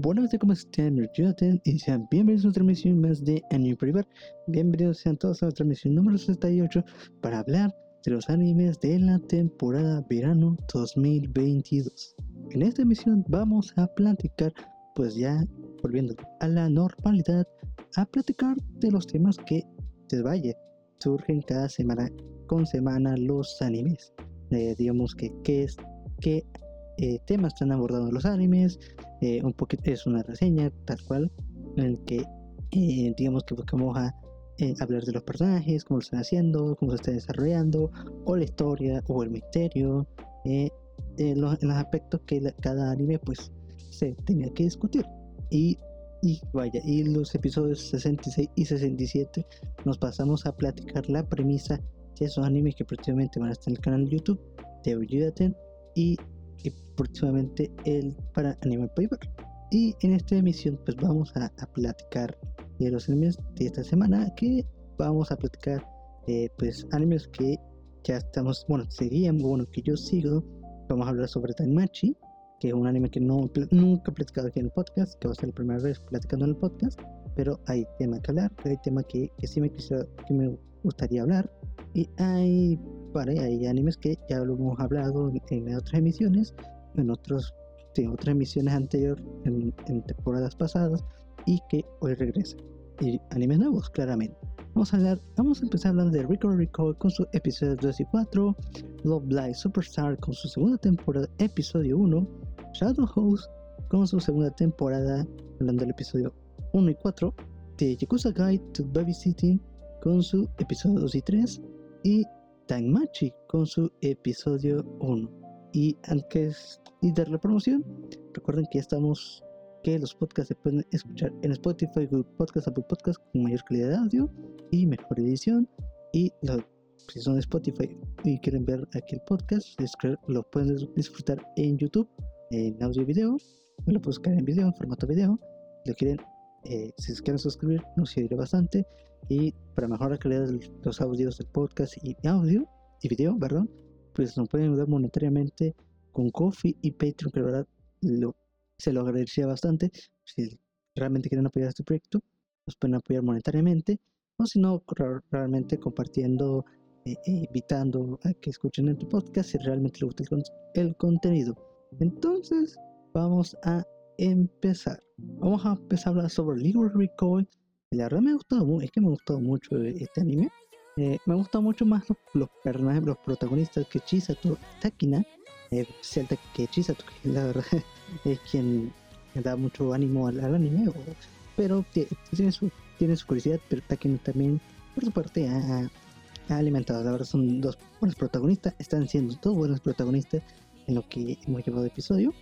Buenas noches, ¿cómo están? Jonathan y sean bienvenidos a otra emisión más de Anime Privar. Bienvenidos sean todos a otra emisión número 68 para hablar de los animes de la temporada verano 2022. En esta emisión vamos a platicar, pues ya volviendo a la normalidad, a platicar de los temas que, vaya, surgen cada semana con semana los animes. Eh, digamos que qué es, qué eh, temas están abordando los animes, eh, un poquito es una reseña tal cual en el que eh, digamos que buscamos a hablar de los personajes, cómo lo están haciendo, cómo se está desarrollando, o la historia, o el misterio, los, los, aspectos que cada anime pues se tenía que discutir. Y, y vaya, y los episodios 66 y 67 nos pasamos a platicar la premisa de esos animes que próximamente van a estar en el canal de YouTube de Oyudaten y y próximamente el para Animal Paper. Y en esta emisión pues vamos a, platicar de los animes de esta semana que vamos a platicar eh, pues animes que ya estamos, bueno, seguían, bueno, que yo sigo. Vamos a hablar sobre Tanmachi, que es un anime que no, nunca he platicado aquí en el podcast, que va a ser la primera vez platicando en el podcast, pero hay tema que hablar, hay tema que, que sí me, quisiera, que me gustaría hablar. Y hay hay animes que ya lo hemos hablado en, otras emisiones, en, otros, en otras emisiones anteriores, en, temporadas pasadas, y que hoy regresan. Y animes nuevos, claramente. Vamos a, hablar, vamos a empezar hablando de Rico Rico con sus episodios 2 y 4, Love Live Superstar con su segunda temporada, episodio 1, Shadow House con su segunda temporada, hablando del episodio 1 y 4, de Yakuza Guide to Babysitting con su episodio 2 y 3, y Machi con su episodio 1. Y antes de dar la promoción, recuerden que ya estamos, que los podcasts se pueden escuchar en Spotify, Google Podcast, Apple Podcast con mayor calidad de audio y mejor edición. Y si son de Spotify y quieren ver aquí el podcast, lo pueden disfrutar en YouTube, en audio y video. Lo pueden buscar en video, en formato video. Lo quieren, eh, si se quieren suscribir, nos ayudaría bastante. Y para mejorar la calidad de los audios del podcast y audio y video, perdón, pues nos pueden ayudar monetariamente con Coffee y Patreon, que la verdad se lo agradecería bastante. Si realmente quieren apoyar este proyecto, nos pueden apoyar monetariamente, o si no, realmente compartiendo e invitando a que escuchen el podcast si realmente les gusta el, contenido. Entonces, vamos a empezar. Vamos a empezar a hablar sobre Legal Recoil la verdad me ha gustado es que me ha gustado mucho este anime. Eh, me ha gustado mucho más los, personajes, los protagonistas que Chisato Takina, eh, que Chisato, que la verdad es quien da mucho ánimo al, anime, pero tiene su, tiene su curiosidad, pero Takina también, por su parte, ha, alimentado. La verdad son dos buenos protagonistas, están siendo dos buenos protagonistas en lo que hemos llevado de episodio.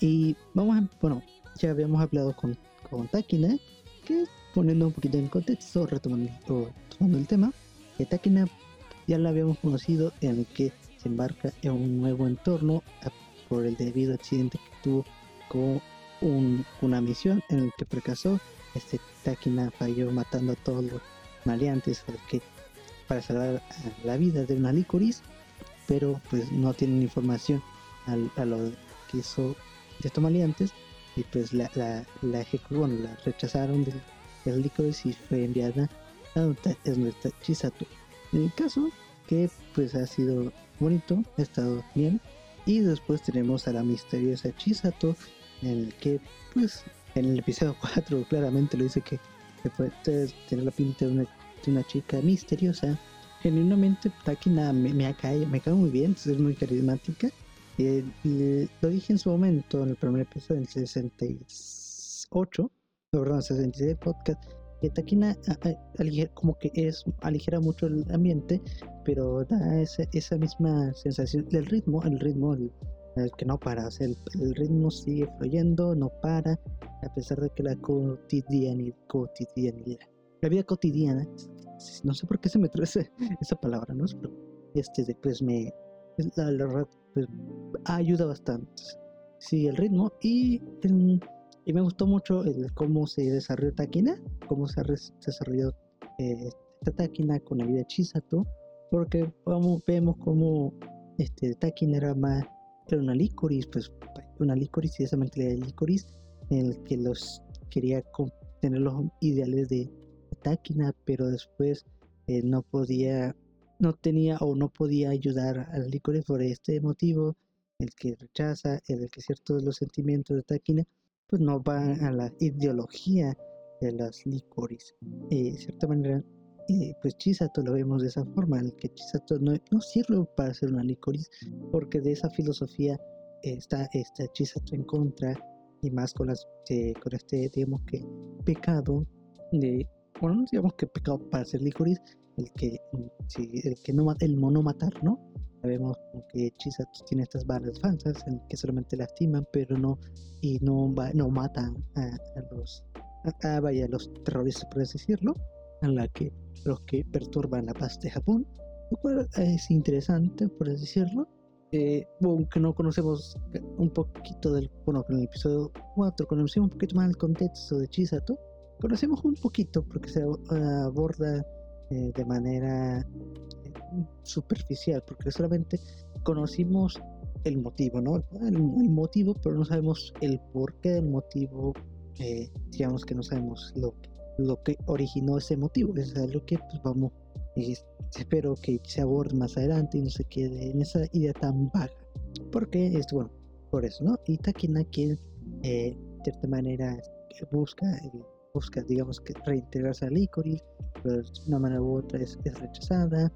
Y vamos a, bueno, ya habíamos hablado con, con Takina, que poniendo un poquito en contexto, retomando, el tema, Takina ya la habíamos conocido en el que se embarca en un nuevo entorno por el debido accidente que tuvo con una misión en el que fracasó. Este Takina falló matando a todos los maleantes que, para salvar la vida de una licoris, pero pues no tienen información a lo que hizo de estos maleantes y pues la, la, la, la rechazaron del el y fue enviada a nuestra Chisato. En el caso que pues ha sido bonito, ha estado bien. Y después tenemos a la misteriosa Chisato, en el que pues en el episodio 4 claramente lo dice que, que puede tener la pinta de una, chica misteriosa. Genuinamente Takina me, me, cae, me cae muy bien, es muy carismática. Eh, lo dije en su momento en el primer episodio, en el 68, perdón, 66 podcast, que Takina como que es aligera mucho el ambiente, pero da esa, esa misma sensación del ritmo, el ritmo el, que no para, el, ritmo sigue fluyendo, no para, a pesar de que la cotidianidad, cotidianidad la vida cotidiana, no sé por qué se me trae esa, palabra, ¿no? Pero este después me, la, pues, ayuda bastante. Sí, el ritmo y el, y me gustó mucho cómo se desarrolló Takina, cómo se ha desarrollado eh, esta Takina con la vida de porque vemos como este, Takina era más, era una licoris, pues una licoris y esa mentalidad de licoris, en el que los quería tener los ideales de Takina, pero después eh, no podía, no tenía o no podía ayudar al licores por este motivo, el que rechaza, el que ciertos los sentimientos de Takina, pues no van a la ideología de las licores. Eh, de cierta manera, eh, pues Chisato lo vemos de esa forma, el que Chisato no, no sirve para ser una licoris, porque de esa filosofía está, está Chisato en contra, y más con, las, con este, digamos que, pecado de, bueno, no digamos que pecado para ser licoris, el que, el que no el mono matar, ¿no? Sabemos que Chisato tiene estas balas falsas en que solamente lastiman, pero no y no, no matan a, los a, vaya, los terroristas, por así decirlo, a la que los que perturban la paz de Japón, lo cual es interesante, por así decirlo. Eh, aunque no conocemos un poquito del, bueno, con el episodio 4 conocemos un poquito más el contexto de Chisato, conocemos un poquito porque se aborda eh, de manera superficial, porque solamente conocimos el motivo, ¿no? El, motivo, pero no sabemos el porqué del motivo, eh, digamos que no sabemos lo, lo que originó ese motivo, es algo que pues vamos, espero que se aborde más adelante y no se quede en esa idea tan vaga, porque es bueno, por eso, ¿no? Y Takina quien de cierta manera busca busca, digamos que reintegrarse a Licorice, pero de una manera u otra es, rechazada.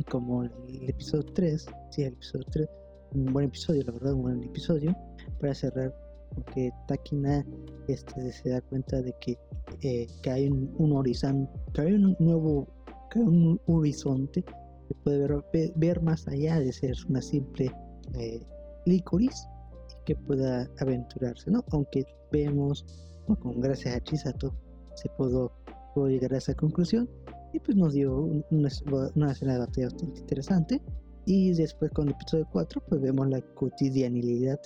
Y como el, episodio 3, sí, el episodio 3, un buen episodio, la verdad, un buen episodio, para cerrar, porque Takina este, se da cuenta de que, eh, que hay un, horizonte, que hay un nuevo, que hay un horizonte que puede ver, ver, más allá de ser una simple eh, y que pueda aventurarse, ¿no? Aunque vemos con gracias a Chisato se pudo, llegar a esa conclusión y pues nos dio una, escena de batalla bastante interesante y después con el episodio 4 pues vemos la cotidianidad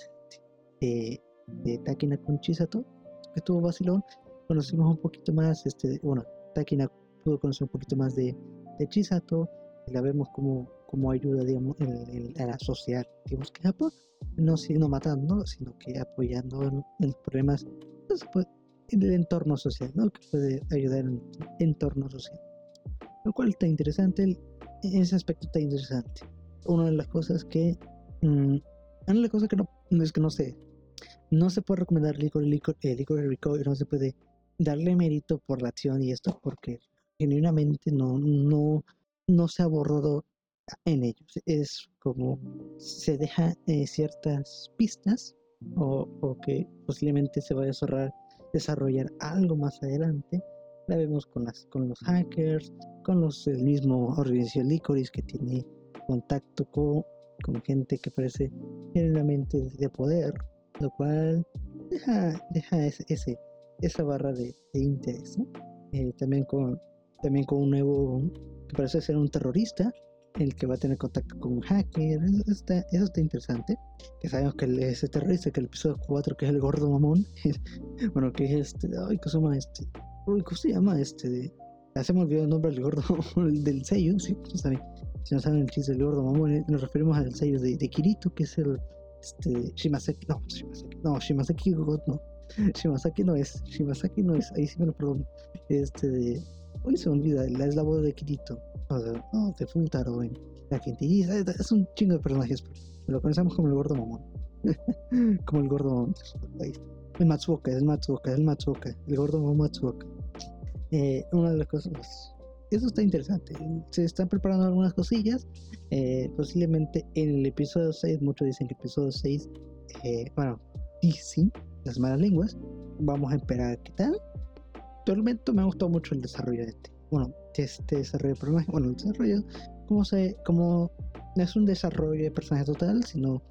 de, de Takina con Chisato que estuvo vacilón conocimos un poquito más este bueno Takina pudo conocer un poquito más de, de Chisato la vemos como, como ayuda digamos en, a la sociedad digamos que Japón no sino matando sino que apoyando en, en problemas pues, en el entorno social, ¿no? que puede ayudar en el entorno social. Lo cual está interesante, ese aspecto está interesante. Una de las cosas que, mm, una de las cosas que no, es que no sé, no se puede recomendar licor, licor, eh, licor no se puede darle mérito por la acción y esto porque genuinamente no, no, no se ha borrado en ellos. Es como se deja eh, ciertas pistas o, o, que posiblemente se vaya a desarrollar algo más adelante. La vemos con, las, con los hackers, con los, el mismo organización Licorice que tiene contacto con, con gente que parece genuinamente de poder, lo cual deja, deja ese, ese esa barra de, interés. Eh, también, con, también con un nuevo que parece ser un terrorista, el que va a tener contacto con un hacker. Eso está, eso está interesante. Que sabemos que ese terrorista, que el episodio 4, que es el gordo mamón, bueno, que es este, ay, ¿cómo se llama este? ¿Cómo se llama este? Ya se me olvidó el nombre del gordo del sello, sí, no saben. Si no saben el chiste del gordo mamón, eh, nos referimos al sello de, de Kirito, que es el este, Shimaseki, no, Shimaseki, no, Shimaseki God, no. Shimasaki no es, Shimasaki no es, ahí sí me lo perdono. Este de, hoy se me olvida, es la voz de Kirito no, de Futaro, en la gente es un chingo de personajes, pero lo conocemos como el gordo mamón. como el gordo mamón. El Matsuoka, el Matsuoka, el Matsuoka, el gordo Matsuoka. Eh, una de las cosas, eso está interesante. Se están preparando algunas cosillas. Eh, posiblemente en el episodio 6, muchos dicen que el episodio 6, eh, bueno, dicen las malas lenguas. Vamos a esperar qué tal. Realmente me ha gustado mucho el desarrollo de este. Bueno, este desarrollo de personaje, bueno, el desarrollo, como se, como no es un desarrollo de personaje total, sino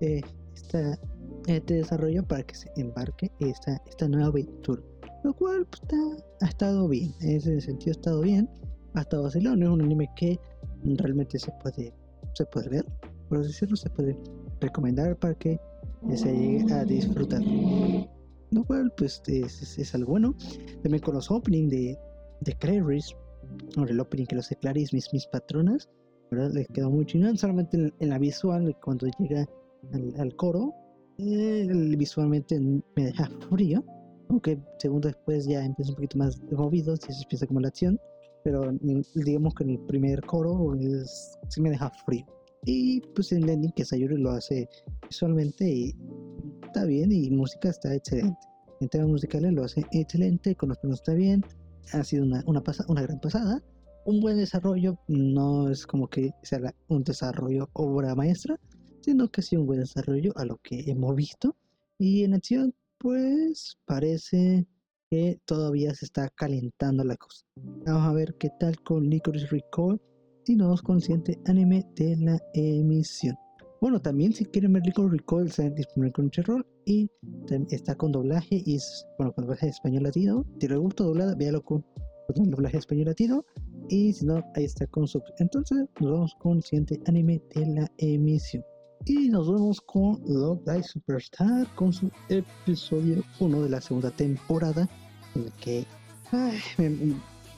eh, este desarrollo para que se embarque esta, esta nueva aventura. Lo cual pues, está, ha estado bien, en ese sentido ha estado bien, ha estado vacilón, es un anime que realmente se puede, se puede ver, por decirlo, se puede recomendar para que se llegue a disfrutar. Lo cual pues es, es, algo bueno. También con los openings de, de Clarice, el opening que lo hace Clarice, mis, mis patronas, ¿verdad? Les quedó muy chingón, solamente en, la visual, cuando llega al, coro, eh, visualmente me deja frío, aunque segundo después ya empieza un poquito más movido, si se empieza como la acción, pero digamos que en el primer coro es, sí me deja frío. Y pues el ending que Sayuri lo hace visualmente y está bien y música está excelente. En temas musicales lo hace excelente, con los tonos está bien, ha sido una, una, una gran pasada. Un buen desarrollo, no es como que sea un desarrollo obra maestra, sino que sí un buen desarrollo a lo que hemos visto. Y en acción, pues parece que todavía se está calentando la cosa. Vamos a ver qué tal con Licorice Recall y nos consciente anime de la emisión. Bueno, también si quieren ver Licorice Recall está disponible con Crunchyroll y está con doblaje y bueno, con doblaje español latino. Si le gusta doblada, véalo con, con doblaje español latino y si no, ahí está con sub. Entonces nos vamos con el siguiente anime de la emisión. Y nos vemos con Love Die Superstar con su episodio 1 de la segunda temporada. En el que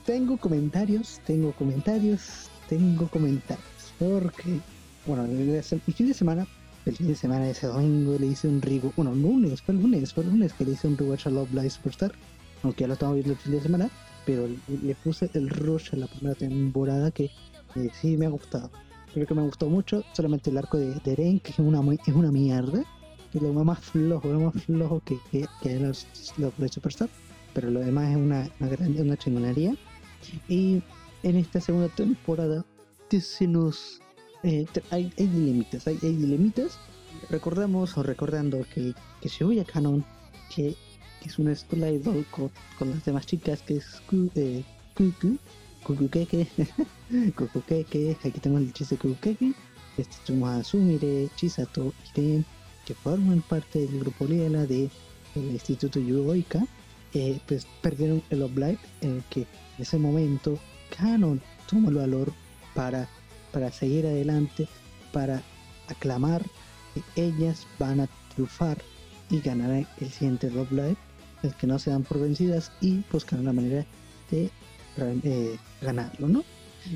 tengo comentarios, tengo comentarios, tengo comentarios. Porque, bueno, el, fin de semana, el fin de semana ese domingo le hice un rigo. Bueno, lunes, fue el lunes, fue el lunes que le hice un rewatch a Love Die Superstar. Aunque ya lo estamos viendo el fin de semana. Pero le puse el rush a la primera temporada que eh, sí me ha gustado creo que me gustó mucho. Solamente el arco de, de Eren, que es una, es una mierda. Que lo más flojo, lo más flojo que, que, que los, los de Superstar. Pero lo demás es una, una, una chingonería. Y en esta segunda temporada se nos, eh, hay, hay dilemitas, hay, hay dilemitas. Recordamos o recordando que, que Shibuya Canon, que, que es una escuela idol con, con las demás chicas, que es eh, Kuku, Kukukeke, Kukukeke, aquí tengo el chiste Kukukeke, este Chisato y que forman parte del grupo Liela de el Instituto Yuoika, eh, pues perdieron el Oblight en el que en ese momento Canon tomó el valor para, para seguir adelante, para aclamar que ellas van a triunfar y ganar el siguiente Love Live, el que no se dan por vencidas y buscar una manera de eh, ganarlo, ¿no?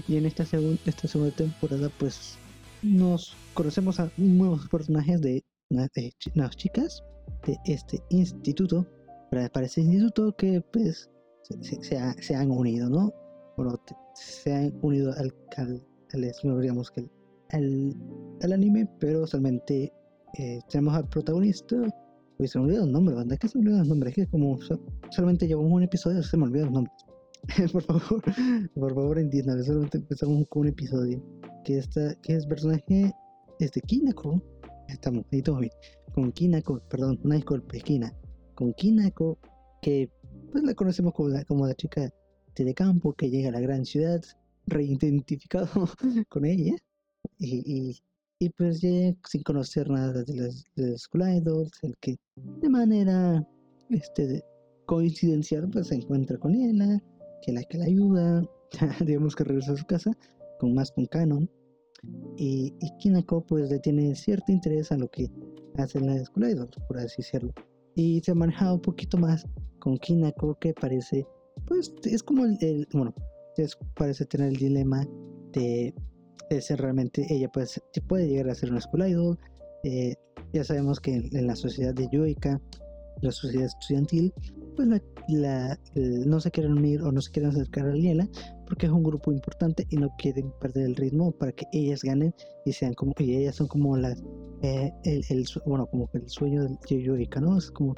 Y en esta, segunda esta segunda temporada, pues nos conocemos a nuevos personajes de, de nuevas chicas de este instituto, para, para este instituto que pues se, han unido, ¿no? Bueno, se han unido al, al, al que al, anime, pero solamente eh, tenemos al protagonista. Uy, se me olvidó el nombre, ¿verdad? ¿Qué se me olvidó el nombre? Es que como solamente llevamos un episodio, se me olvidó el nombre. por favor, por favor entiendan, solamente empezamos con un episodio. Que esta, que es personaje este Kinako. Estamos, bien. Con Kinako, perdón, una disculpa, Kina. Con Kinako, que pues la conocemos como la, como la chica de campo que llega a la gran ciudad, reidentificado con ella. Y, y, pues ya sin conocer nada de las, de el que de manera este, coincidencial pues se encuentra con ella que la que la ayuda, digamos que regresa a su casa, con más con Canon. Y, y Kinako pues le tiene cierto interés a lo que hace en la escuela de por así decirlo. Y se ha manejado un poquito más con Kinako que parece, pues es como el, bueno, es, parece tener el dilema de, de, ser realmente, ella puede, puede llegar a ser una escuela idol. Eh, ya sabemos que en, la sociedad de Yoika, la sociedad estudiantil, pues la, no se quieren unir o no se quieren acercar a Liela porque es un grupo importante y no quieren perder el ritmo para que ellas ganen y sean como y ellas son como las eh, el, bueno como el sueño del Yoyoika no es como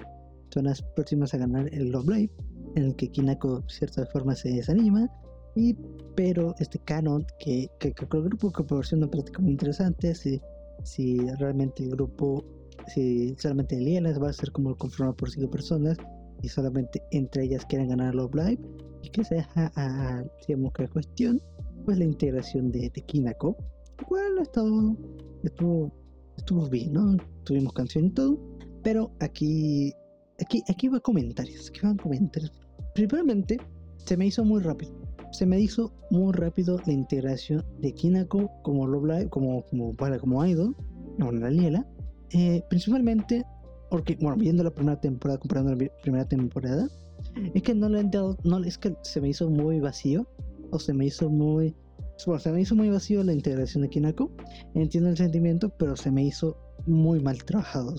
son las próximas a ganar el Love Live en el que Kinako de cierta forma se desanima y pero este canon que, que, el grupo que proporciona prácticamente muy interesante si, si realmente el grupo si solamente Liela va a ser como conformado por cinco personas y solamente entre ellas quieren ganar los Live y que se deja a, digamos que cuestión pues la integración de, de Kinako igual estuvo, estuvo estuvo bien no tuvimos canción y todo pero aquí aquí aquí va comentarios aquí van comentarios. Primeramente se me hizo muy rápido se me hizo muy rápido la integración de Kinako como Love Live como como para como idol como la Liela eh, principalmente porque, bueno, viendo la primera temporada, comparando la primera temporada, es que no le han dado, no, es que se me hizo muy vacío, o se me hizo muy, bueno, se me hizo muy vacío la integración de Kinako, entiendo el sentimiento, pero se me hizo muy mal trabajado.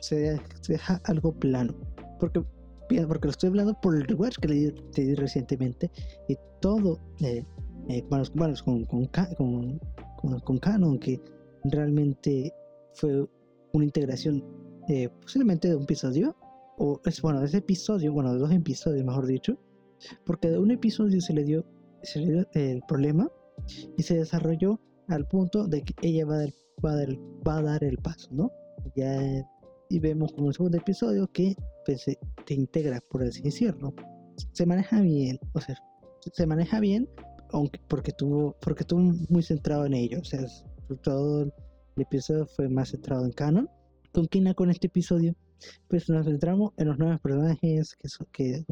se, deja algo plano. Porque, porque lo estoy hablando por el rewatch que le di, recientemente y todo, eh, eh, bueno, con, con, con, con, Canon, que realmente fue una integración eh, posiblemente de un episodio, o es bueno, de ese episodio, bueno, de dos episodios, mejor dicho, porque de un episodio se le dio, se le dio el problema y se desarrolló al punto de que ella va a dar, va a dar, va a dar el paso, ¿no? Ya y vemos como el segundo episodio que pues, se te integra, por así decirlo. Se maneja bien, o sea, se maneja bien, aunque porque tuvo, porque estuvo muy centrado en ello, o sea, todo el episodio fue más centrado en canon. Con Kina con este episodio, pues nos centramos en los nuevos personajes que son, que,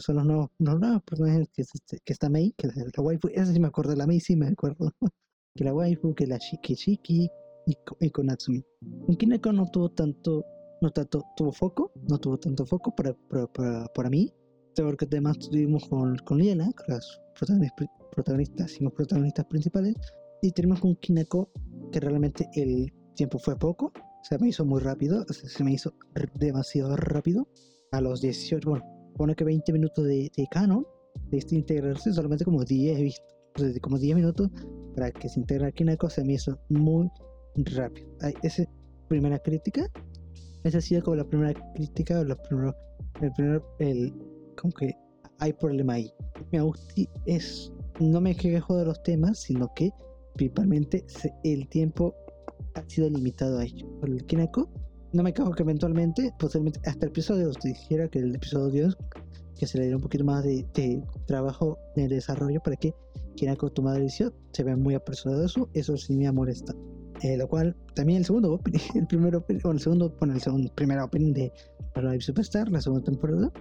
son los nuevos, los nuevos personajes que, este, que está Mei, que es la waifu, esa sí me acuerdo, la Mei sí me acuerdo, que la waifu, que la Shiki Shiki, y, con Natsumi. En Kineko no tuvo tanto, no tanto, tuvo foco, no tuvo tanto foco para, para, para, mí, porque además tuvimos con, con Liela, con las protagonistas, y los protagonistas principales, y tenemos con Kineko, que realmente el tiempo fue poco, se me hizo muy rápido, se me hizo demasiado rápido, a los 18, bueno, pone que 20 minutos de, de canon, de este integrarse, solamente como 10 he visto, como 10 minutos para que se integre a Kineko se me hizo muy rápido. Esa primera crítica. Esa ha sido como la primera crítica, o la primero, el primer, el, como que hay problema ahí. Me es, no me quejo de los temas, sino que principalmente el tiempo ha sido limitado a ello. Por el Kinako, no me quejo que eventualmente, posiblemente hasta el episodio 2, dijera que el episodio 2, que se le diera un poquito más de, trabajo de desarrollo para que Kinako toma la decisión, se vea muy apresurado eso, eso sí me molesta. Eh, lo cual también el segundo opening, el primero bueno, el segundo, bueno, el segundo, primer opening de Live Superstar, la segunda temporada.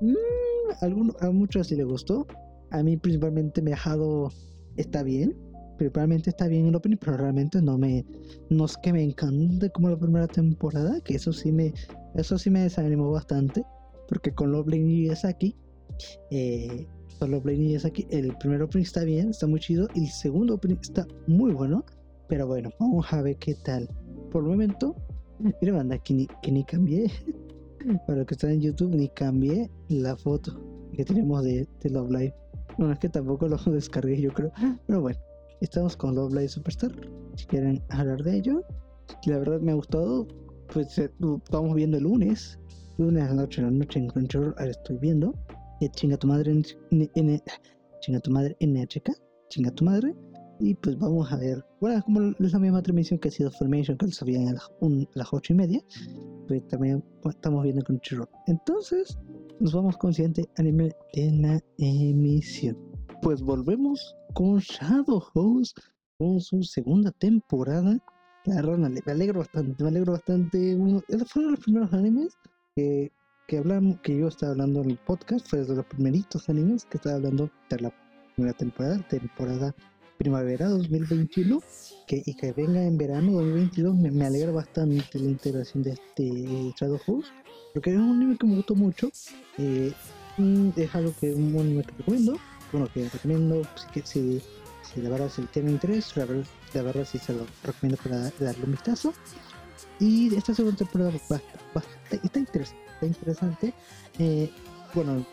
Mm, a, a muchos sí le gustó. A mí principalmente me ha dejado, está bien, principalmente está bien el opening, pero realmente no me, no es que me encante como la primera temporada, que eso sí me, eso sí me desanimó bastante, porque con Lovely y Yasaki, eh, con Lovely y Yasaki, el primer opening está bien, está muy chido, y el segundo opening está muy bueno, pero bueno, vamos a ver qué tal. Por el momento, mira, banda, que ni, que ni cambié. Para los que están en YouTube, ni cambié la foto que tenemos de, de Love Live. Bueno, es que tampoco lo descargué, yo creo. Pero bueno, estamos con Love Superstar. Si quieren hablar de ello, la verdad me ha gustado. Pues eh, estamos viendo el lunes. Lunes a la noche, la noche en Crunchyroll, ahora estoy viendo. Eh, chinga tu madre en, en, chinga tu madre NHK. Chinga tu madre. Y pues vamos a ver, bueno, como es la misma transmisión que ha sido Formation, que se a las, las 8 y media, pues también estamos viendo con Chiro. Entonces, nos vamos con el siguiente anime de la emisión. Pues volvemos con Shadow Host, con su segunda temporada. Claro, me alegro bastante, me alegro bastante. Uno, fueron los primeros animes que, que hablamos, que yo estaba hablando en el podcast, fue de los primeritos animes que estaba hablando de la primera temporada, temporada primavera 2021 que, y que venga en verano 2022 me, alegra bastante la integración de este Shadow House porque es un anime que me gustó mucho eh, es algo que un anime que recomiendo bueno que recomiendo si, si, si de verdad si tiene interés la verdad, de verdad si se lo recomiendo para darle un vistazo. Y esta segunda temporada está interesante está interesante. Eh, bueno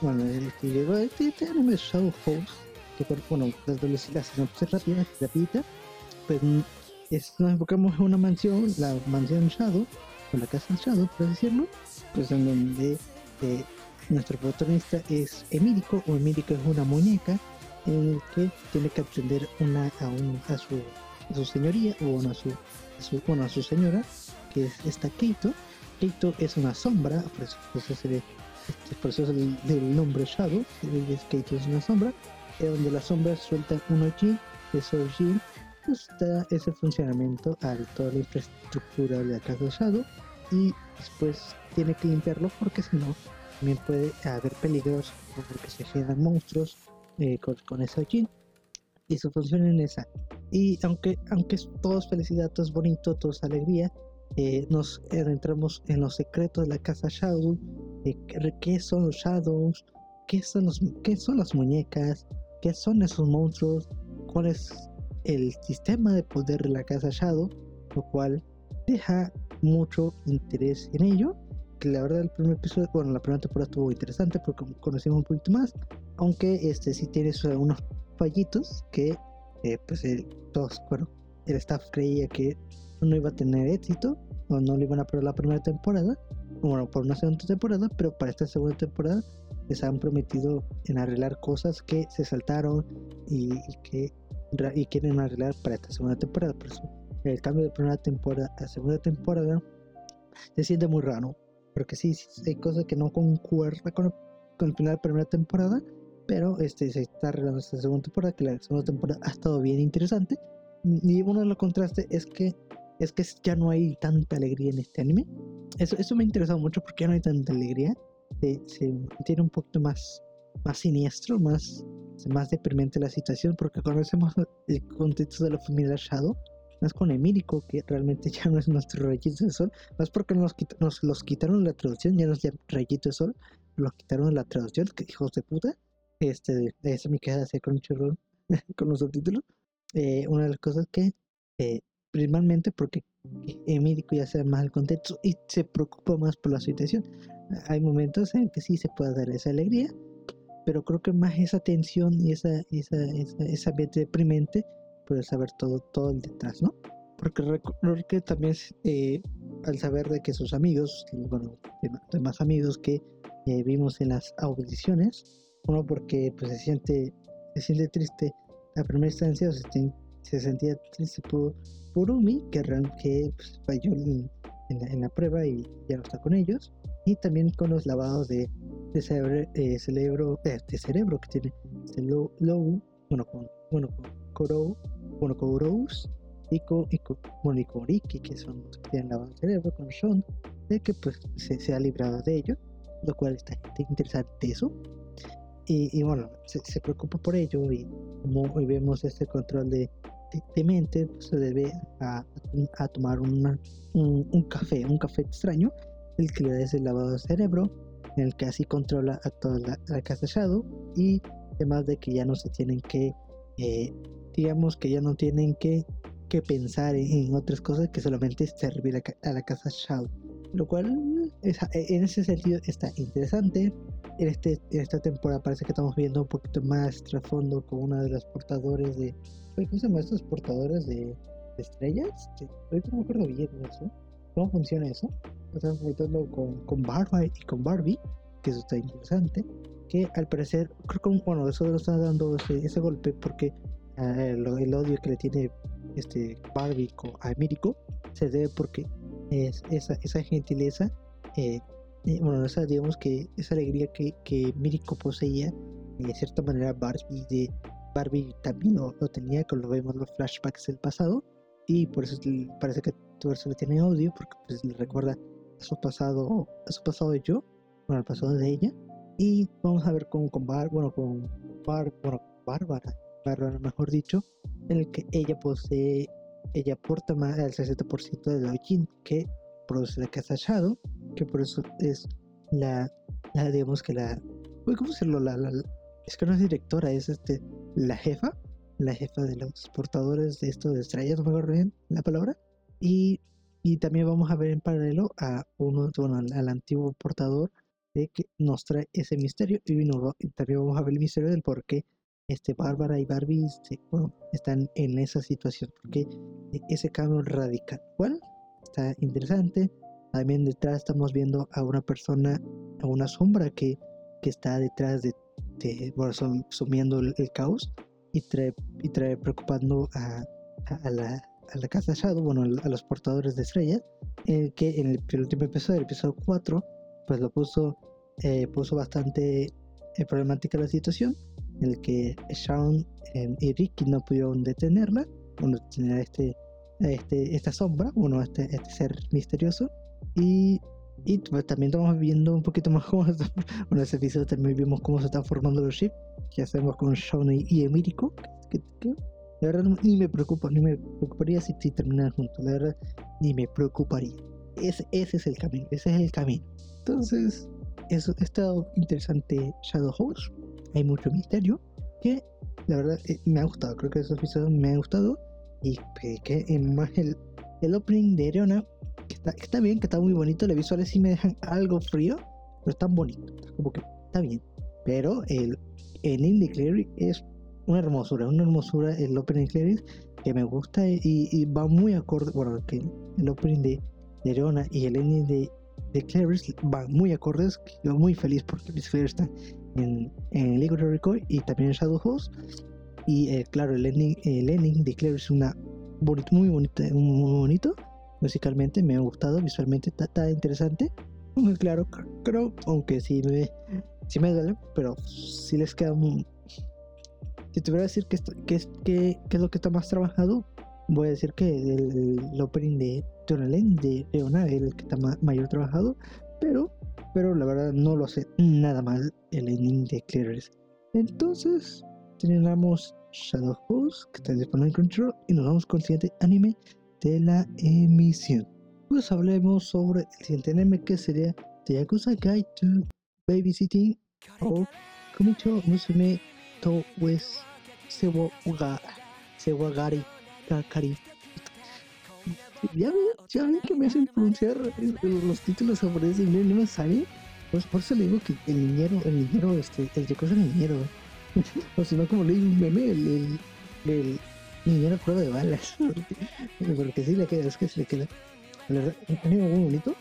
bueno el que llegó este, este anime Shadow House que bueno, desde la sinopsis rápida, rapidita, pues es, nos enfocamos en una mansión, la mansión Shadow, o la casa Shadow, por decirlo, pues en donde eh, nuestro protagonista es Emílico, o Emílico es una muñeca en el que tiene que atender una, a, un, a, su, a su señoría, o a su, a su, bueno, a su señora, que es esta Keito. Keito es una sombra, por eso, por eso, se por eso es el, nombre Shadow, Keito es una sombra, donde las sombras sueltan un ojin, ese pues, da ese funcionamiento a toda la infraestructura de la casa Shadow y después tiene que limpiarlo porque si no también puede haber peligros porque se generan monstruos eh, con, ese ojin y su función en esa y aunque aunque todo felicidad todo es bonito todo es alegría eh, nos adentramos en los secretos de la casa Shadow eh, qué son los Shadows qué son los qué son las muñecas qué son esos monstruos, cuál es el sistema de poder de la casa Shadow, lo cual deja mucho interés en ello. Que la verdad el primer episodio, bueno, la primera temporada estuvo interesante porque conocimos un poquito más, aunque este sí tiene unos fallitos que eh, pues el, todos, bueno, el staff creía que no iba a tener éxito o no le iban a probar la primera temporada, bueno, por una segunda temporada, pero para esta segunda temporada les han prometido en arreglar cosas que se saltaron y, que y quieren arreglar para esta segunda temporada. Por eso el cambio de primera temporada a segunda temporada se siente muy raro. Porque sí, hay cosas que no concuerdan con, con, el final de primera temporada. Pero este se está arreglando esta segunda temporada. Que la segunda temporada ha estado bien interesante. Y uno de los contrastes es que es que ya no hay tanta alegría en este anime. Eso, eso me ha interesado mucho porque ya no hay tanta alegría. Se, tiene un poquito más, más siniestro, más, más deprimente la situación porque conocemos el contexto de la familia Shadow más con Emílico, que realmente ya no es nuestro rayito de sol, más porque nos, nos los quitaron la traducción, ya no es ya rayito de sol, los quitaron la traducción, que hijos de puta. Este, esa me queda así con un chorro con los subtítulos. Eh, una de las cosas que, eh, principalmente porque Emílico ya sabe más el contexto y se preocupa más por la situación. Hay momentos en que sí se puede dar esa alegría, pero creo que más esa tensión y esa, esa, esa, esa ambiente deprimente puede saber todo, todo el detrás, ¿no? Porque recuerdo que también eh, al saber de que sus amigos, bueno, demás amigos que eh, vimos en las audiciones, uno porque pues se siente, se siente triste a primera instancia, se, se sentía triste por, por Umi, que, que pues, falló en, en, la, prueba y ya no está con ellos, y también con los lavados de, de cerebro, eh, cerebro, de cerebro que tiene Low, bueno, con, bueno, con Korou, Kourous y con, y bueno, que son los que tienen lavado el cerebro con Sean, de que pues se, se, ha librado de ello, lo cual está interesante eso. Y, y bueno, se, se, preocupa por ello y como hoy vemos este control de, de, mente, pues, se debe a, a tomar una, un, un, café, un café extraño, el que le da ese lavado de cerebro, en el que así controla a toda la, la casa Shadow y además de que ya no se tienen que eh, digamos que ya no tienen que, que pensar en, otras cosas que solamente servir a, la casa Shadow. Lo cual en ese sentido está interesante. En, este, en esta temporada parece que estamos viendo un poquito más trasfondo con una de las portadores de... ¿Cómo se llama estos portadores de, estrellas? Ahorita no me acuerdo bien de eso. ¿Cómo funciona eso? Estamos conectando con, con Barbie y con Barbie, que eso está interesante. Que al parecer, creo que bueno, eso lo está dando ese, ese golpe porque el, odio que le tiene este Barbie a Mirko se debe porque es esa, esa gentileza, eh, eh, bueno, esa, digamos que esa alegría que, que Mirko poseía, de cierta manera Barbie, de, Barbie también lo, tenía, cuando lo vemos los flashbacks del pasado, y por eso parece que eso le tiene odio, porque pues, le recuerda a su pasado, a su pasado de yo, bueno, al pasado de ella, y vamos a ver con, con Bar, bueno, con Bar, bueno, Bárbara, mejor dicho, en el que ella posee, ella aporta más del 60% de la que produce la casa Shadow, que por eso es la, la digamos que la, ¿cómo decirlo? La, la, es que no es directora, es este, la jefa, la jefa de los portadores de esto de estrellas, no me acuerdo bien la palabra, y, y también vamos a ver en paralelo a uno, bueno, al, al antiguo portador de que nos trae ese misterio y, y también vamos a ver el misterio del por qué este, Bárbara y Barbie este, están en esa situación, porque e, ese cambio radical, bueno, está interesante. También detrás estamos viendo a una persona, a una sombra que, que está detrás de, bueno, sumiendo el, caos y trae, y trae preocupando a, a, la, a la casa Shadow, bueno, a los portadores de estrellas, eh, que en el, último episodio, el episodio 4, pues lo puso, eh, puso bastante eh, problemática la situación en el que Shaun y Ricky no pudieron detenerla, bueno, detener este, este, esta sombra, bueno, este, este ser misterioso, y, y también estamos viendo un poquito más cómo, está, bueno, ese episodio también vimos cómo se están formando los ships, que hacemos con Shaun y, Emirico, que, la verdad ni me preocupa, ni me preocuparía si, si terminan juntos, la verdad ni me preocuparía. Ese, ese es el camino, ese es el camino. Entonces, eso ha estado interesante Shadow Horse hay mucho misterio que la verdad eh, me ha gustado. Creo que esos episodios me ha gustado y que, más el, el opening de Eriona está, bien, que está muy bonito. Los visuales sí me dejan algo frío, pero están bonitos. Como que está bien. Pero el, el Indie Cleric es una hermosura, una hermosura el opening Cleric que me gusta y, va muy acorde. Bueno, que el opening de, de y el ending de, de Clerics van muy acordes. Quedo muy feliz porque mis Clerics están en, en League of Recoil y también en Shadow Host. Y eh, claro, el ending, el ending de Clerics es una muy bonito, muy bonito. Musicalmente me ha gustado, visualmente está, interesante. Muy claro, creo, aunque sí me, sí me duele, pero sí les queda un... Si te voy a decir que, que, que, es lo que está más trabajado, voy a decir que el, el opening de Tonalen de Leona es el que está mayor trabajado, pero, pero la verdad no lo hace nada mal el ending de Clearers. Entonces, tenemos Shadow Host, que está disponible en Control, y nos vamos con el siguiente anime de la emisión. Pues hablemos sobre el siguiente anime que sería The Yakuza Guide to Babysitting o Kumicho Musume to Wes Sewagari Kakari. Ya, ya ven que me hacen pronunciar los títulos japoneses y no me sale. Pues por eso le digo que el niñero, el niñero, este, el Yakuza niñero. o si no, como le un meme, el, el, el niñero prueba de balas. Porque sí le queda, es que se le queda. La verdad, un anime muy bonito.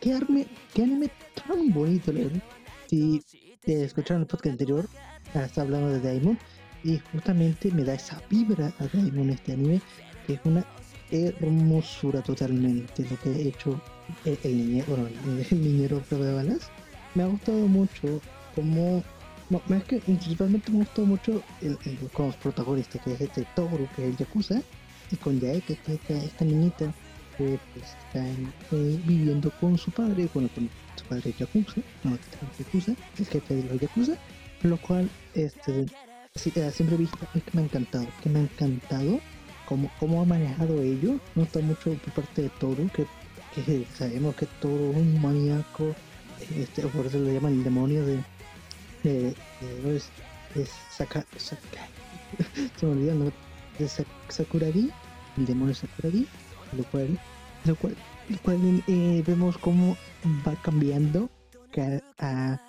¿Qué, arme, qué anime tan bonito, la verdad. Si te escucharon el podcast anterior, está hablando de Daimon. Y justamente me da esa vibra a Daimon este anime, que es una hermosura totalmente lo que ha hecho el, el niñero, bueno, el, niñero de balas. Me ha gustado mucho como no, es que principalmente me gustó mucho el, con los protagonistas, que es este Toru, que es el Yakuza, y con Yaeka, que es esta, niñita que pues, está eh, viviendo con su padre, bueno, con su padre Yakuza, no, Yakuza, el jefe de los Yakuza, lo cual este, a simple vista es que me ha encantado, que me ha encantado cómo, cómo ha manejado ello, no está mucho por parte de Toru, que, que sabemos que Toru es un maníaco, este, por eso lo llaman el demonio de de, de, es, es Saka, Saka, se me olvidó nombre de Sakuragi, el demonio Sakuragi, lo cual, lo cual, lo cual eh, vemos cómo va cambiando a, a,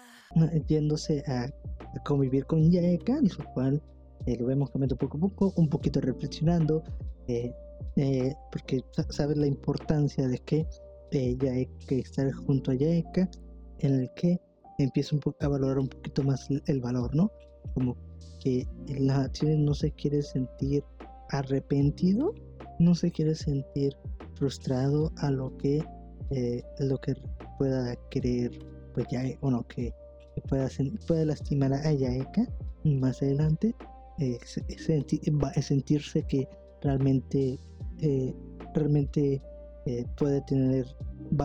yéndose a, a, convivir con Yaeka, lo cual eh, lo vemos cambiando poco a poco, un poquito reflexionando, eh, eh, porque sabe la importancia de que Yaeka estar junto a Yaeka, en el que empiezo un a valorar un poquito más el valor, ¿no? Como que en las acciones no se quiere sentir arrepentido, no se quiere sentir frustrado a lo que lo que pueda querer, pues ya, bueno, que, que pueda, pueda lastimar a Yaeka más adelante, eh, sentirse que realmente, eh, realmente eh, puede tener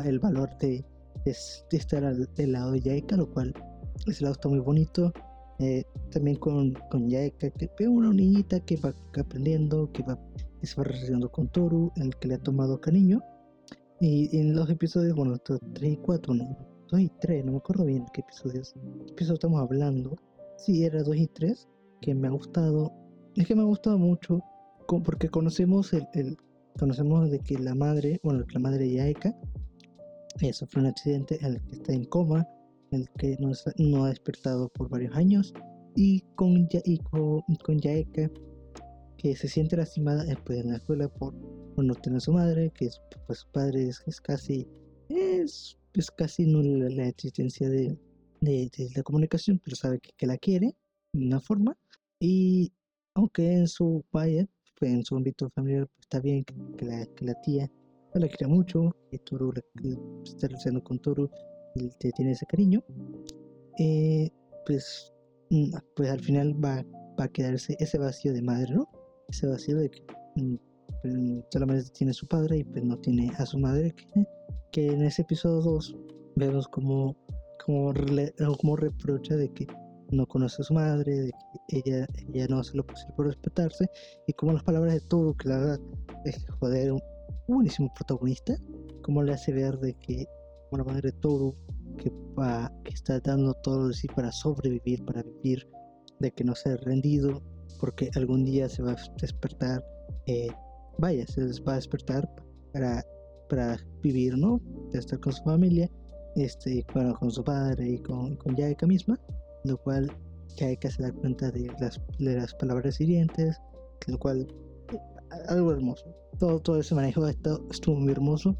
el valor de, es estar al, del lado de Yaeka, lo cual ese lado está muy bonito. Eh, también con, con Yaeka, que ve una niñita que va aprendiendo, que va que se va relacionando con Toru, el que le ha tomado cariño. Y en los episodios, bueno, 3 y 4, no, 2 y 3, no me acuerdo bien qué episodios, qué episodios estamos hablando. Sí, era 2 y 3, que me ha gustado. Es que me ha gustado mucho, porque conocemos el, conocemos de que la madre, bueno, la madre de Yaeka, eh, sufre un accidente en el que está en coma, en el que no, no ha despertado por varios años, y con, ya, y con, con Yaeka, que se siente lastimada después en la escuela por, por no tener a su madre, que es, pues, su padre es, es casi, es, es casi nula la, existencia de, de, de, la comunicación, pero sabe que, que, la quiere de una forma, y aunque en su vaya, pues, en su ámbito familiar pues, está bien que, la, que la tía la quiere mucho, y Toru está relacionando con Toru y te tiene ese cariño, eh, pues, mm, pues al final va, va a quedarse ese vacío de madre, ¿no? Ese vacío de que mm, pues, solamente tiene a su padre y pues no tiene a su madre, que, que en ese episodio 2 vemos como, como, como reprocha de que no conoce a su madre, de que ella, ella no hace lo posible por respetarse, y como las palabras de Toru, que la verdad es joder, buenísimo protagonista, como le hace ver de que una madre Toru que, va, que está dando todo de sí para sobrevivir, para vivir, de que no se ha rendido, porque algún día se va a despertar, eh, vaya, se va a despertar para para vivir, ¿no? De estar con su familia, este, bueno, con su padre y con, con Yaeka misma, lo cual Yaeka se da cuenta de las, de las palabras hirientes, lo cual, algo hermoso. Todo, todo ese manejo esto, estuvo muy hermoso,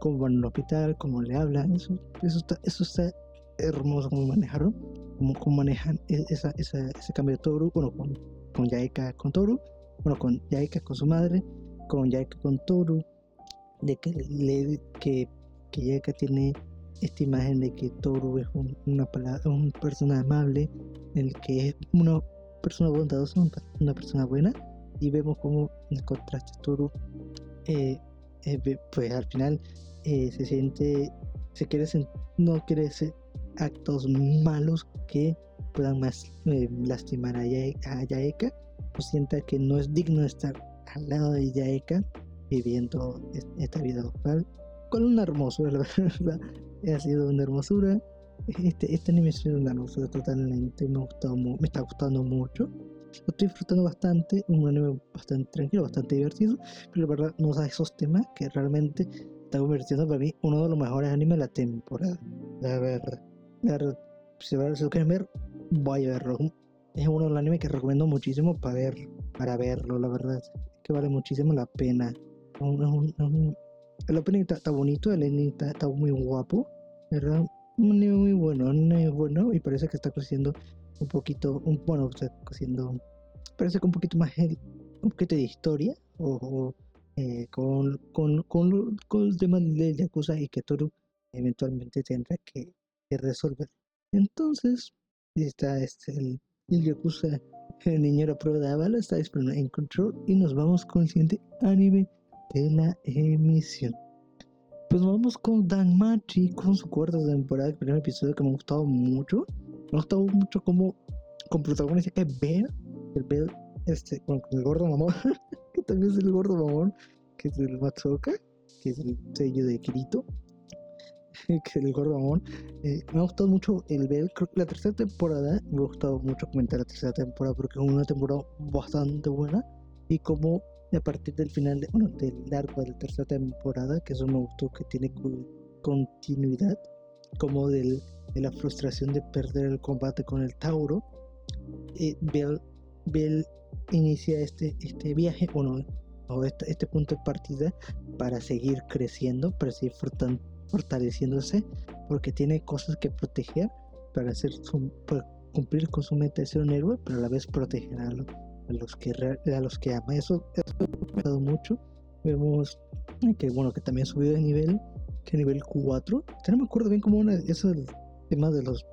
como van al hospital, cómo le hablan, eso, eso, está, eso está hermoso como manejaron, cómo, cómo manejan e, esa, esa, ese cambio de Toru, bueno, con, con Yaeka con Toru, bueno, con Yaeka con su madre, con Yaeka con Toru, de que, le, que, que Yaeka tiene esta imagen de que Toru es un, una, persona amable, el que es una persona bondadosa, una persona buena, y vemos como en contraste Toru, eh, eh, pues al final eh, se siente, se quiere, no quiere hacer actos malos que puedan más lastimar a, Yaeka, o sienta que no es digno de estar al lado de Yaeka viviendo esta vida local con una hermosura, la verdad ha sido una hermosura. Este, este anime es una hermosura totalmente, me, ha gustado, me está gustando mucho. Lo estoy disfrutando bastante, un anime bastante tranquilo, bastante divertido, pero la verdad no da esos temas que realmente está convirtiendo para mí uno de los mejores animes de la temporada. La verdad, si, lo quieren ver, voy a verlo. Es uno de los animes que recomiendo muchísimo para ver, para verlo, la verdad. Que vale muchísimo la pena. El opening está, bonito, el ending está, muy guapo. ¿verdad? Nivel muy bueno, nivel bueno y parece que está creciendo un poquito, un, bueno, está creciendo, parece que un poquito más un poquito de historia o, eh, con, con, con, con, el de Yakuza y que Toru eventualmente tendrá que, resolver. Entonces, está este, el, el Yakuza, el niñero prueba de bala, está disponible en control y nos vamos con el siguiente anime de la emisión. Pues vamos con Dan Machi con su cuarta temporada, el primer episodio que me ha gustado mucho. Me ha gustado mucho como con protagonista que es Bell, el Bell, este, con el gordo mamón, que también es el gordo mamón, que es el Matsuoka, que es el sello de Kirito, que es el gordo mamón. Eh, me ha gustado mucho el Bell, creo que la tercera temporada, me ha gustado mucho comentar la tercera temporada porque es una temporada bastante buena y como a partir del final, de, bueno, del arco de la tercera temporada, que eso me gustó, que tiene continuidad, como del, de la frustración de perder el combate con el Tauro, eh, Bell, inicia este, este viaje, bueno, o este, este, punto de partida para seguir creciendo, para seguir fortaleciéndose, porque tiene cosas que proteger para, hacer su, cumplir con su meta de ser un héroe, pero a la vez proteger a, a los que a los que ama. Eso, eso ha gustado mucho. Vemos que bueno que también subió de nivel, que nivel 4. No me acuerdo bien cómo eso el tema de los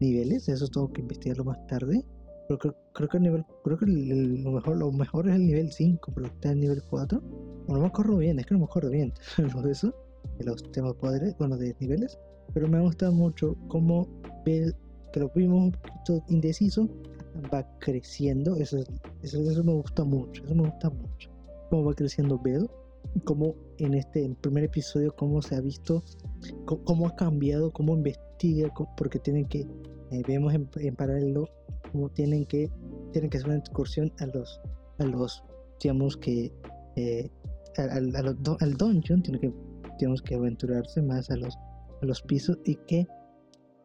niveles, eso tengo que investigarlo más tarde. Pero creo, creo que el nivel, creo que lo mejor, lo mejor es el nivel 5, pero está en nivel 4. Bueno, no me acuerdo bien, es que no me acuerdo bien de eso, de los temas poderes, bueno, de niveles. Pero me ha gustado mucho cómo ve que lo vimos un poquito indeciso, va creciendo, eso, eso, eso, me gusta mucho, eso me gusta mucho. Cómo va creciendo Bell, cómo en este primer episodio, cómo se ha visto, cómo, ha cambiado, cómo investiga, porque tienen que, eh, vemos en, paralelo, cómo tienen que, tienen que hacer una excursión a los, a los, digamos que, eh, al, al dungeon, tienen que, tenemos que aventurarse más a los, a los pisos y que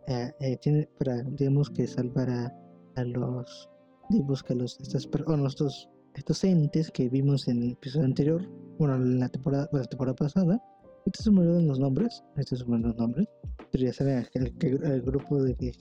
eh, para, digamos que salvar a a los digamos que los estos, estos, estos entes que vimos en el episodio anterior, bueno, en la temporada, la temporada pasada. Estos me los nombres, estos son los nombres, pero ya saben el, el, grupo de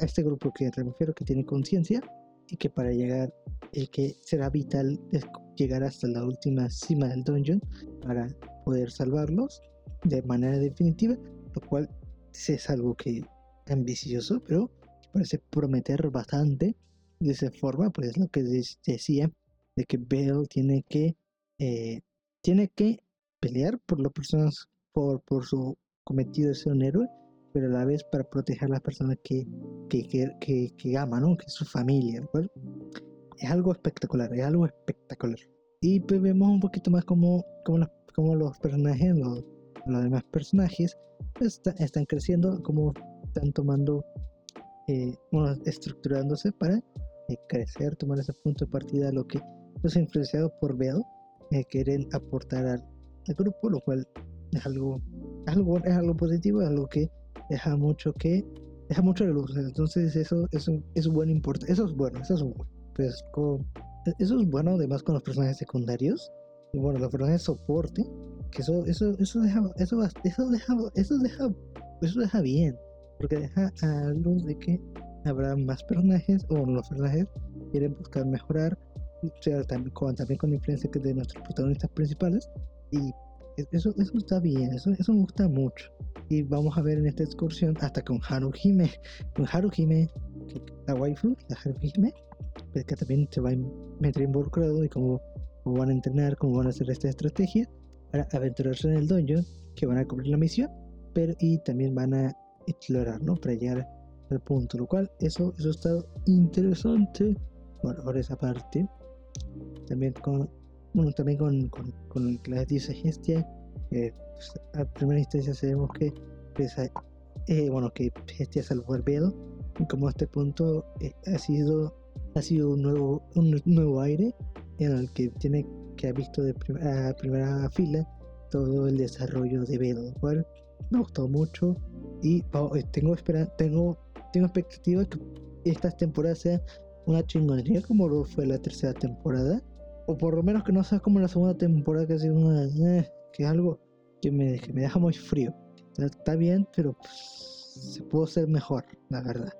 a este grupo que me refiero que tiene conciencia y que para llegar, el que será vital es llegar hasta la última cima del dungeon para poder salvarlos de manera definitiva, lo cual es algo que ambicioso, pero parece prometer bastante. De esa forma, pues lo que decía, de que Bell tiene que, eh, tiene que pelear por las personas, por, por su cometido de ser un héroe, pero a la vez para proteger a las personas que, que, que, que, ama, ¿no? Que es su familia. es algo espectacular, es algo espectacular. Y pues vemos un poquito más como, como, los, como los personajes, los, los demás personajes, pues, están creciendo, como están tomando eh, bueno, estructurándose para eh, crecer, tomar ese punto de partida, lo que los influenciados por Bell eh, quieren aportar al, grupo, lo cual es algo, algo, es algo positivo, es algo que deja mucho que, deja mucho de luz. Entonces eso, eso, es bueno, importa, eso es bueno, eso es bueno. Pues con, eso es bueno además con los personajes secundarios. Y bueno, los personajes soporte, que eso, eso, eso deja, eso, eso deja, eso deja, eso deja bien. Porque deja a luz de que habrá más personajes, o los personajes quieren buscar mejorar, también, con, también con la influencia de nuestros protagonistas principales. Y eso, eso está bien, eso, eso me gusta mucho. Y vamos a ver en esta excursión hasta con Haruhime, con Haruhime, la waifu, la Haruhime, pues que también se va a meter involucrado y cómo, cómo van a entrenar, cómo van a hacer esta estrategia para aventurarse en el dojo, que van a cumplir la misión, pero y también van a explorar, ¿no? Para llegar al punto, lo cual eso, eso está interesante. Bueno, ahora esa parte. También con, bueno, también con, con, con la diosa Gestia, pues, a primera instancia sabemos que pues, eh, bueno, que Gestia salvó el velo, y como a este punto eh, ha sido ha sido un nuevo, un nuevo aire en el que tiene que ha visto de a primera fila todo el desarrollo de Velo, lo cual me gustó mucho y oh, eh, tengo espera, tengo tengo expectativa que esta temporada sea una chingonería como lo fue la tercera temporada o por lo menos que no sea como la segunda temporada que ha sido una eh, que es algo que me, me deja muy frío. Está, bien pero pues, se pudo ser mejor la verdad.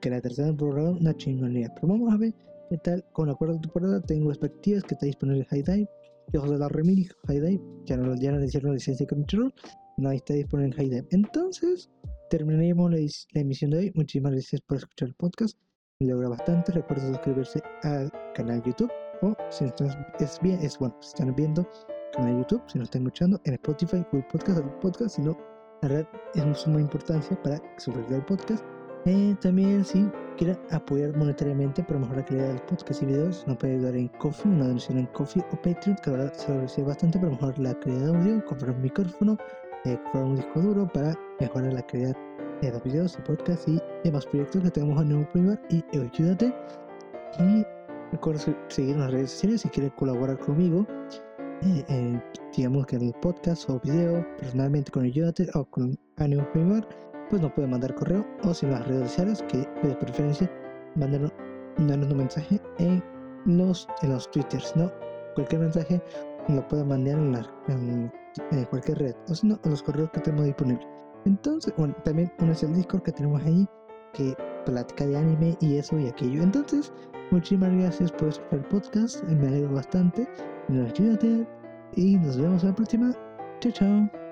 Que la tercera temporada una chingonería. Pero vamos a ver qué tal con la cuarta temporada. Tengo expectativas que está disponible High Dive Ojos de la Remini High Dive ya no, ya no le hicieron licencia de Control no está disponible en entonces terminaremos la, emisión de hoy. Muchísimas gracias por escuchar el podcast. Me logra bastante. Recuerden suscribirse al canal YouTube. O si están, es bien, si están viendo el canal YouTube, si no están escuchando en Spotify, Google Podcast, o Podcast, si no, la verdad es muy importancia para suscribirse al podcast. Eh, también si quieren apoyar monetariamente para mejorar la calidad del podcast y videos, nos puede ayudar en Coffee, una donación en Coffee o Patreon, que ahora se agradece bastante para mejorar la calidad de audio, comprar un micrófono, eh, comprar un disco duro para mejorar la calidad de los videos, y podcasts y demás proyectos que tenemos en Nuevo Primer y Ayúdate. Y seguir en las redes sociales si quieres colaborar conmigo. Eh, digamos que en el podcast o video, personalmente con Ayúdate o con Ánimo Primer, pues nos puede mandar correo o si las redes sociales, que de preferencia manden un mensaje en los, en los twitters, ¿no? Cualquier mensaje lo pueden mandar en, la, en cualquier red, o si no, a los correos que tenemos disponibles. Entonces, bueno, también es el Discord que tenemos ahí, que platica de anime y eso y aquello. Entonces, muchísimas gracias por escuchar el podcast, me alegro bastante, nos ayúdate y nos vemos en la próxima. Chao, chao.